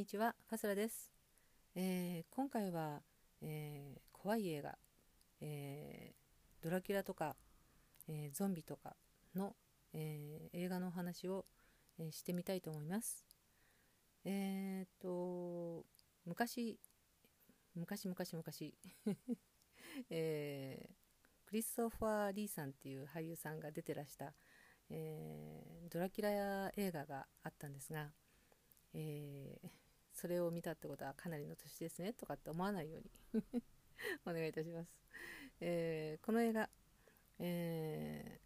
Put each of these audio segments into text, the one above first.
にちは、カスラです。えー、今回は、えー、怖い映画、えー、ドラキュラとか、えゾンビとかの、え映画の話を、えしてみたいと思います。えっと、昔、昔昔昔 えクリストファー・リーさんっていう俳優さんが出てらした、えドラキュラ映画があったんですが、えー、それを見たってことはかなりの年ですねとかって思わないように お願いいたします、えー、この映画、え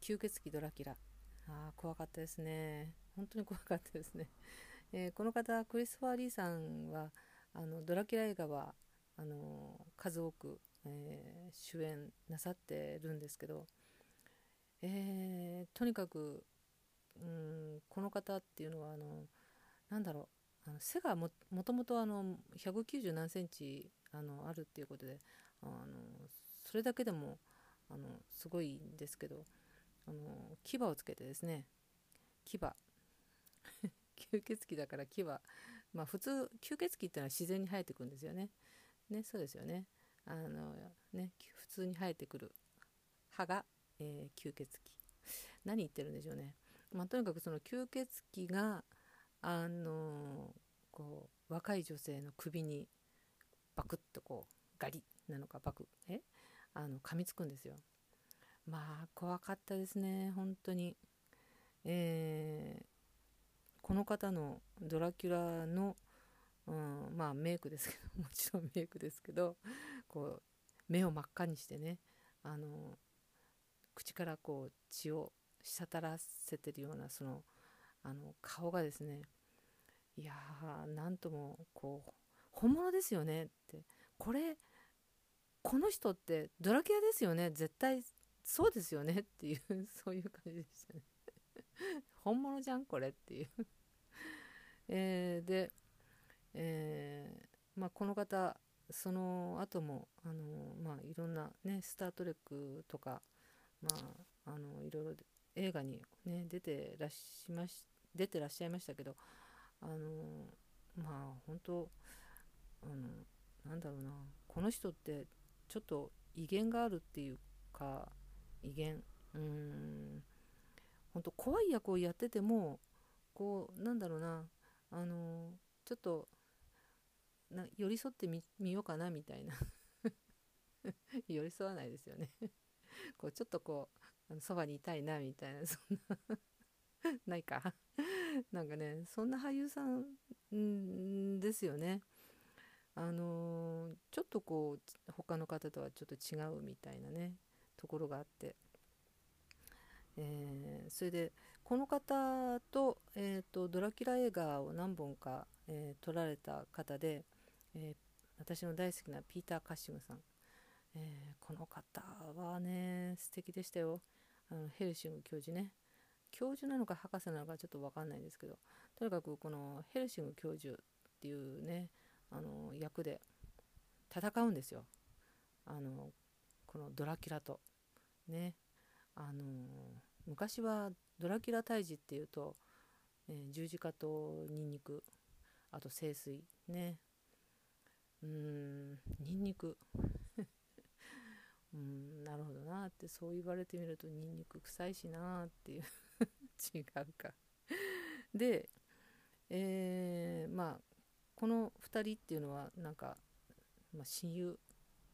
ー、吸血鬼ドラキュラ。あ怖かったですね。本当に怖かったですね、えー、この方クリスファー・リーさんはあのドラキュラ映画はあの数多く、えー、主演なさってるんですけど、えー、とにかく、うん、この方っていうのはあのなんだろう。あの背がもともとあの190何センチあのあるっていうことであのそれだけでもあのすごいんですけどあの牙をつけてですね牙。吸血鬼だから牙。まあ普通吸血鬼っていうのは自然に生えてくんですよね。ねそうですよね。あのね普通に生えてくる歯が、えー、吸血鬼。何言ってるんでしょうね。まあ、とにかくその吸血鬼があのこう若い女性の首にバクッとこうガリなのかバクえ？あの噛みつくんですよ。まあ怖かったですね本当に。えー、この方のドラキュラの、うん、まあメイクですけど もちろんメイクですけどこう目を真っ赤にしてねあの口からこう血を滴らせてるようなそのあの顔がですねいやーなんともこう本物ですよねって。これこの人ってドラキュラですよね？絶対そうですよねっていう そういう感じでしたね。本物じゃんこれっていう。え、で、え、まあ、この方その後もあのまあいろんなね「スター・トレック」とかまああのいろいろ映画にね出てらっしゃいまし出てらっしゃいましたけどあのまあ本当あのなんだろうなこの人ってちょっと威厳があるっていうか威厳うん本当怖い役をやっててもこうなんだろうなあのちょっとな寄り添ってみようかなみたいな。寄り添わないですよね。こうちょっとこうそばにいたいなみたいなそんな。ないか。なんかねそんな俳優さんですよね。あのー、ちょっとこう他の方とはちょっと違うみたいなねところがあって、えー、それでこの方と,、えーと、ドラキュラ映画を何本か、えー、撮られた方で、え私の大好きなピーター・カッシムさん、えこの方はね素敵でしたよ。あのヘルシング教授ね。教授なのか博士なのかちょっと分かんないんですけどとにかくこのヘルシング教授っていうねあの役で戦うんですよ。あのこのドラキュラと。ね。あの昔はドラキュラ退治っていうと、えー、十字架とニンニクあと清水。ね。うんニンニク。うんなるほどなってそう言われてみるとニンニク臭いしなっていう。違うか。で、えー、まあこの2人っていうのはなんか、まあ、親友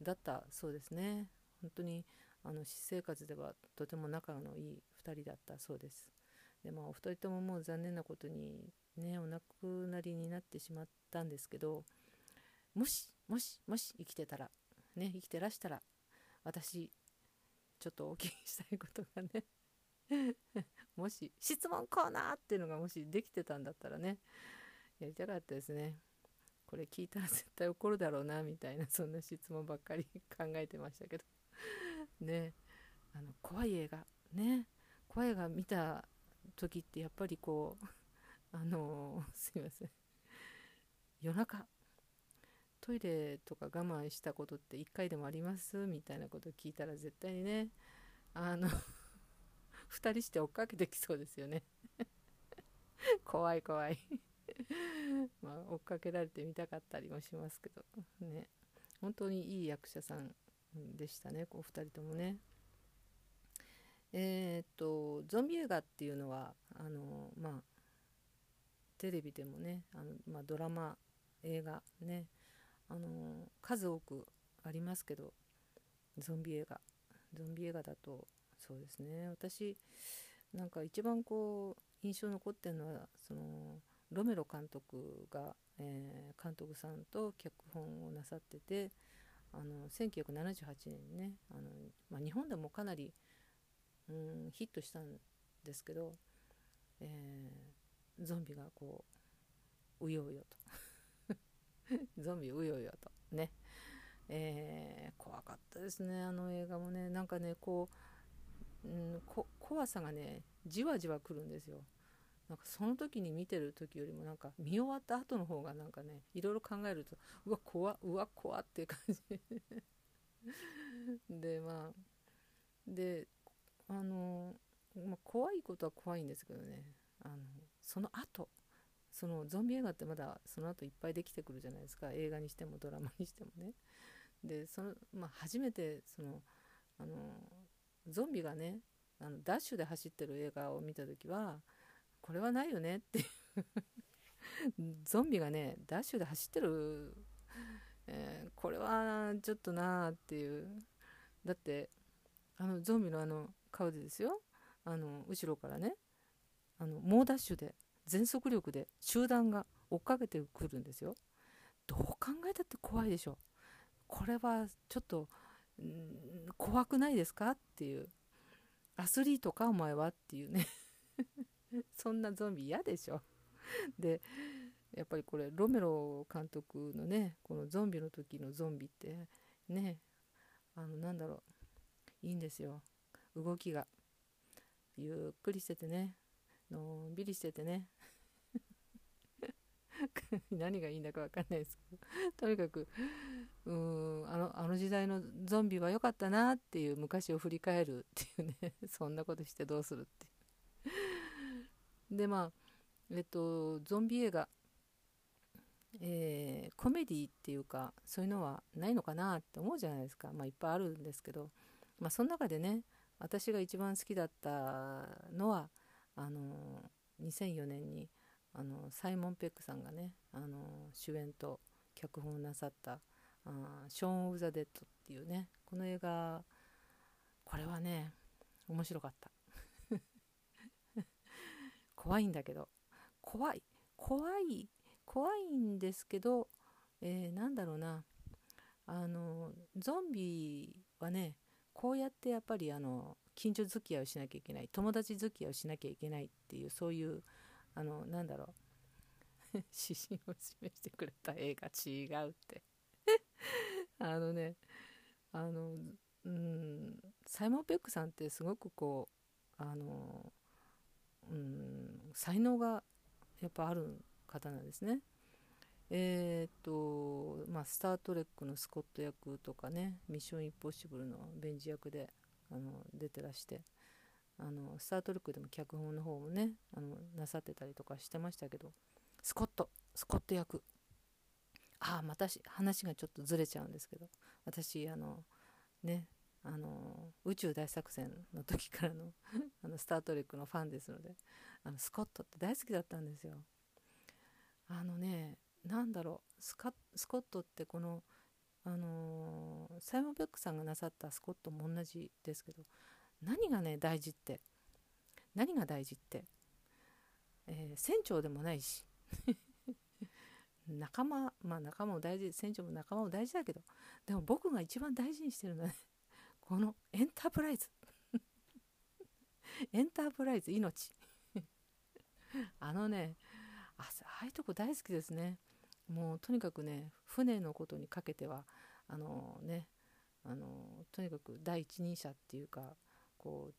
だったそうですね。本当にあの私生活ではとても仲のいい2人だったそうです。でまあお二人とももう残念なことにねお亡くなりになってしまったんですけどもしもしもし生きてたらね生きてらしたら私ちょっとお聞きしたいことがね もし質問コーナーっていうのがもしできてたんだったらねやりたかったですね。これ聞いたら絶対怒るだろうなみたいなそんな質問ばっかり考えてましたけど。ね。あの怖い映画ね。怖い映画見た時ってやっぱりこう あのすいません。夜中。トイレとか我慢したことって1回でもあります？みたいなこと聞いたら絶対にねあの2人して追っかけてきそうですよね。怖い怖い。まあ追っかけられてみたかったりもしますけど。ね。本当にいい役者さんでしたねお二人ともね。えー、っとゾンビ映画っていうのはあのまあテレビでもねあの、まあ、ドラマ映画ね。あの数多くありますけどゾンビ映画。ゾンビ映画だとそうですね。私なんか一番こう印象残ってるのはそのロメロ監督が、えー、監督さんと脚本をなさっててあの1978年にねあの、まあ、日本でもかなり、うん、ヒットしたんですけど、えー、ゾンビがこううようよと。ゾンビうようよと。ね。えー、怖かったですねあの映画もね。なんかねこう、うん、怖さがねじわじわくるんですよ。なんかその時に見てる時よりもなんか見終わった後の方がなんかねいろいろ考えるとうわ怖うわ怖っていう感じ。でまあであの、まあ、怖いことは怖いんですけどね。あのその後そのゾンビ映画ってまだその後いっぱいできてくるじゃないですか。映画にしてもドラマにしてもね。でその、まあ、初めてそのあのゾンビがねあのダッシュで走ってる映画を見た時はこれはないよねっていう。ゾンビがねダッシュで走ってる、えー、これはちょっとなーっていう。だってあのゾンビのあの顔でですよ。あの後ろからねあの猛ダッシュで全速力で集団が追っかけてくるんですよ。どう考えたって怖いでしょ。これはちょっと、怖くないですか？っていう。アスリートかお前は？っていうね。そんなゾンビ嫌でしょ。でやっぱりこれロメロ監督のねこのゾンビの時のゾンビってねあのなんだろう。いいんですよ。動きが。ゆっくりしててね。のんびりしててね。何がいいんだか分かんないですけど。とにかくうーんあのあの時代のゾンビは良かったなっていう昔を振り返るっていうね。そんなことしてどうするってでまあえっとゾンビ映画。えー、コメディっていうかそういうのはないのかなって思うじゃないですか。まあいっぱいあるんですけど。まあその中でね私が一番好きだったのはあの2004年にあのサイモン・ペックさんがねあの主演と脚本をなさった「あショーン・オブ・ザ・デッド」っていうねこの映画これはね面白かった。怖いんだけど。怖い怖い怖いんですけど、えー、なんだろうな。あのゾンビはねこうやってやっぱりあの近所付き合いをしなきゃいけない友達付き合いをしなきゃいけないっていうそういうあのなんだろう。指針を示してくれた映画違うって。あのねあのうんサイモン・ペックさんってすごくこうあのうん才能がやっぱある方なんですね。えー、っとまあ「スター・トレック」のスコット役とかね「ミッション・インポッシブル」のベンジ役であの出てらして。あのスター・トレックでも脚本の方もねあのなさってたりとかしてましたけどスコットスコット役。ああまた話がちょっとずれちゃうんですけど私あのねあの宇宙大作戦の時からの あのスター・トレックのファンですのであのスコットって大好きだったんですよ。あのね何だろうスカスコットってこのあのー、サイモン・ベックさんがなさったスコットも同じですけど何がね大事って。何が大事って、えー、船長でもないし。仲間まあ仲間も大事船長も仲間も大事だけど。でも僕が一番大事にしてるのは、ね、このエンタープライズ。エンタープライズ命。あのねああいうとこ大好きですね。もうとにかくね船のことにかけてはあのねあのとにかく第一人者っていうかこ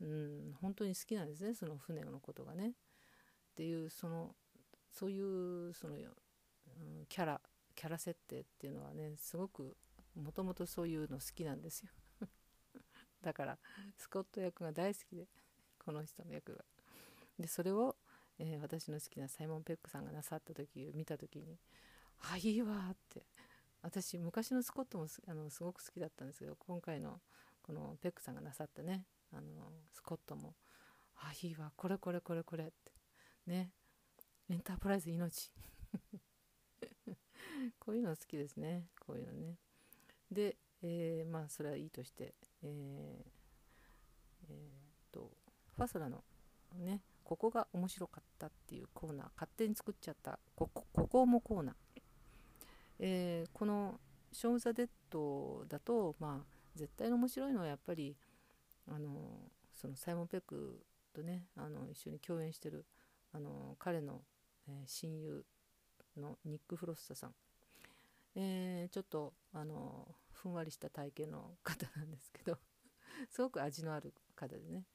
う、うん、本当に好きなんですねその船のことがね。っていうそのそういうその、うん、キャラキャラ設定っていうのはねすごくもともとそういうの好きなんですよ だからスコット役が大好きでこの人の役が。でそれを、えー、私の好きなサイモン・ペックさんがなさった時見た時にあいいわって私昔のスコットもあのすごく好きだったんですけど今回のこのペックさんがなさったねあのスコットもあいいわこれこれこれこれって。ね。エンタープライズ命。こういうの好きですね。こういうのね。で、えー、まあそれはいいとして、えーえー、とファソラのねここが面白かったっていうコーナー勝手に作っちゃったここここもコーナー、えー、この「ショー・ザ・デッド」だとまあ絶対面白いのはやっぱりあのそのサイモン・ペックとねあの一緒に共演してるあの彼の、えー、親友のニック・フロスタさん、えー、ちょっとあのふんわりした体型の方なんですけど すごく味のある方でね。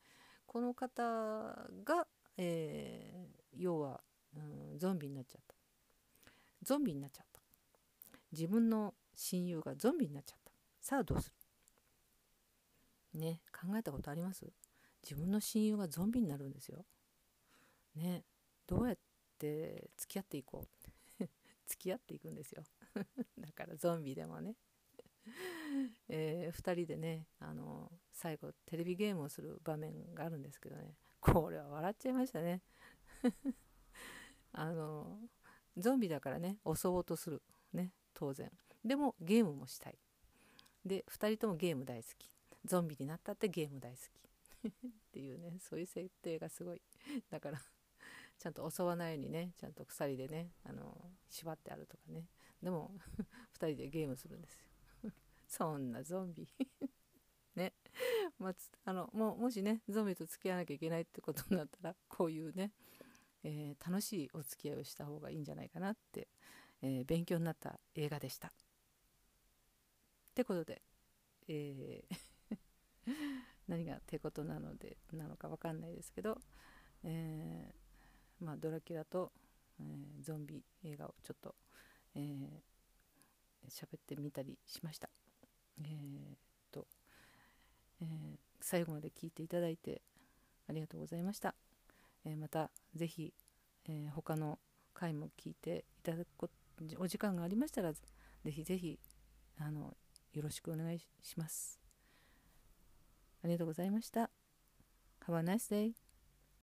この方が、えー、要は、うん、ゾンビになっちゃった。ゾンビになっちゃった。自分の親友がゾンビになっちゃった。さあどうする？ね考えたことあります？自分の親友がゾンビになるんですよ。ねどうやって付き合っていこう？付き合っていくんですよ。だからゾンビでもね。えー、2人でねあの最後テレビゲームをする場面があるんですけどね。これは笑っちゃいましたね。あのゾンビだからね襲おうとする。ね当然。でもゲームもしたい。で2人ともゲーム大好き。ゾンビになったってゲーム大好き。っていうねそういう設定がすごい。だからちゃんと襲わないようにねちゃんと鎖でねあの縛ってあるとかね。でも 2人でゲームするんですよ。そんなゾンビ。ね。まあ、あのももしねゾンビと付き合わなきゃいけないってことになったらこういうね、えー、楽しいお付き合いをした方がいいんじゃないかなって、えー、勉強になった映画でした。ってことで、えー 何がってことなのでなのか分かんないですけど、えーまあ、ドラキュラと、えー、ゾンビ映画をちょっと喋、えー、ってみたりしました。えー、っと、えー、最後まで聞いていただいてありがとうございました。えまた是非、え他の回も聞いていただくお時間がありましたら是非是非あのよろしくお願いします。ありがとうございました。Have a nice day.